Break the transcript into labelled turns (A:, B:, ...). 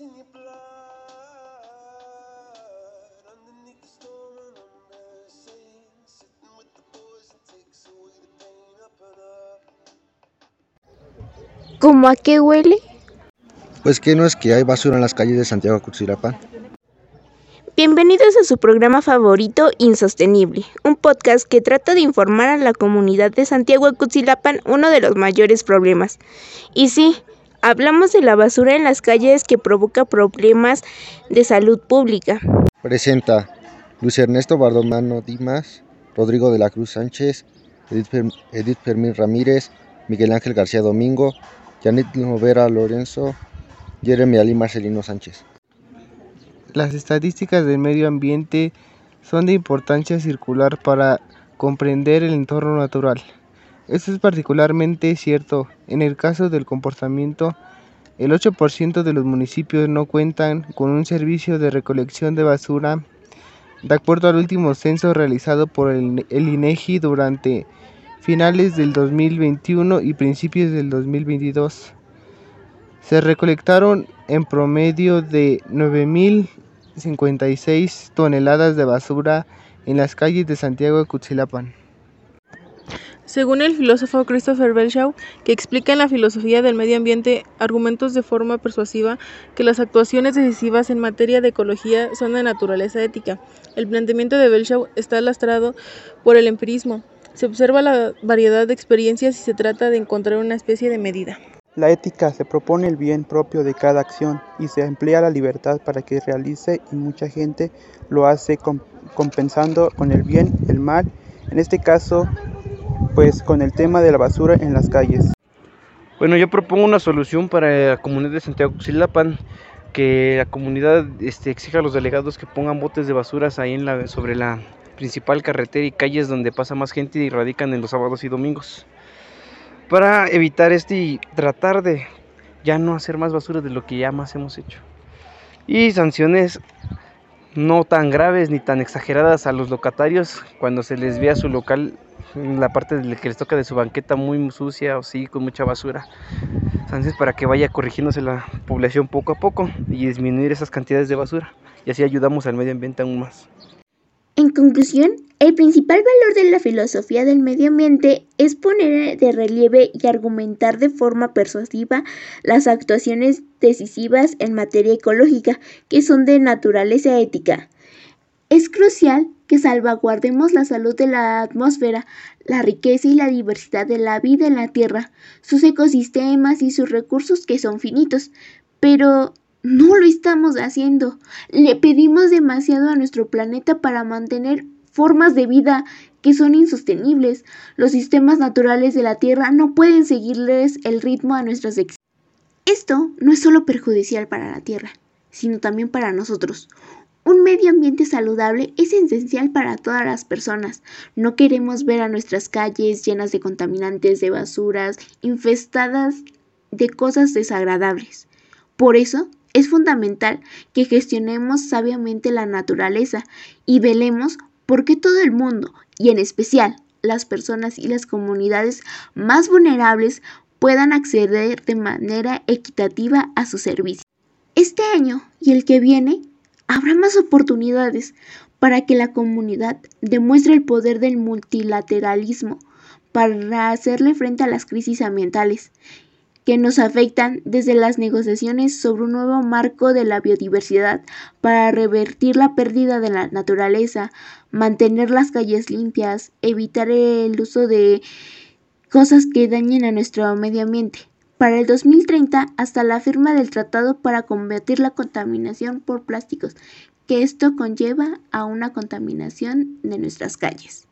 A: in your blood. Underneath the storm and under the sea. Sitting with the boys and takes away the pain up and up.
B: ¿Cómo a qué huele?
C: Pues que no es que hay basura en las calles de Santiago Cutzilapán.
B: Bienvenidos a su programa favorito Insostenible, un podcast que trata de informar a la comunidad de Santiago Cutzilapán uno de los mayores problemas. Y sí, hablamos de la basura en las calles que provoca problemas de salud pública.
C: Presenta Luis Ernesto Bardomano Dimas, Rodrigo de la Cruz Sánchez, Edith, Fer- Edith Fermín Ramírez, Miguel Ángel García Domingo, Janet Lovera Lorenzo, Jeremy Ali Marcelino Sánchez.
D: Las estadísticas del medio ambiente son de importancia circular para comprender el entorno natural. Esto es particularmente cierto en el caso del comportamiento. El 8% de los municipios no cuentan con un servicio de recolección de basura, de acuerdo al último censo realizado por el, INEGI durante finales del 2021 y principios del 2022. Se recolectaron en promedio de 9.056 toneladas de basura en las calles de Santiago de Cutzilapán.
E: Según el filósofo Christopher Belshaw, que explica en la filosofía del medio ambiente argumentos de forma persuasiva que las actuaciones decisivas en materia de ecología son de naturaleza ética. El planteamiento de Belshaw está lastrado por el empirismo. Se observa la variedad de experiencias y se trata de encontrar una especie de medida.
F: La ética se propone el bien propio de cada acción y se emplea la libertad para que realice y mucha gente lo hace com- compensando con el bien el mal, en este caso pues con el tema de la basura en las calles.
G: Bueno, yo propongo una solución para la comunidad de Santiago Cuxilapan, que la comunidad este, exija a los delegados que pongan botes de basuras ahí en la, sobre la principal carretera y calles donde pasa más gente y radican en los sábados y domingos. Para evitar este y tratar de ya no hacer más basura de lo que ya más hemos hecho. Y sanciones no tan graves ni tan exageradas a los locatarios cuando se les vea su local la parte del que les toca de su banqueta muy sucia o sí, con mucha basura. Entonces, para que vaya corrigiéndose la población poco a poco y disminuir esas cantidades de basura. Y así ayudamos al medio ambiente aún más.
B: En conclusión, el principal valor de la filosofía del medio ambiente es poner de relieve y argumentar de forma persuasiva las actuaciones decisivas en materia ecológica que son de naturaleza ética. Es crucial que salvaguardemos la salud de la atmósfera, la riqueza y la diversidad de la vida en la Tierra, sus ecosistemas y sus recursos que son finitos, pero no lo estamos haciendo. Le pedimos demasiado a nuestro planeta para mantener formas de vida que son insostenibles. Los sistemas naturales de la Tierra no pueden seguirles el ritmo a nuestras. Esto no es solo perjudicial para la Tierra, sino también para nosotros. Un medio ambiente saludable es esencial para todas las personas. No queremos ver a nuestras calles llenas de contaminantes, de basuras, infestadas de cosas desagradables. Por eso, es fundamental que gestionemos sabiamente la naturaleza y velemos porque todo el mundo, y en especial las personas y las comunidades más vulnerables, puedan acceder de manera equitativa a su servicio. Este año y el que viene habrá más oportunidades para que la comunidad demuestre el poder del multilateralismo para hacerle frente a las crisis ambientales que nos afectan desde las negociaciones sobre un nuevo marco de la biodiversidad para revertir la pérdida de la naturaleza, mantener las calles limpias, evitar el uso de cosas que dañen a nuestro medio ambiente. Para el 2030 hasta la firma del tratado para combatir la contaminación por plásticos, que esto conlleva a una contaminación de nuestras calles.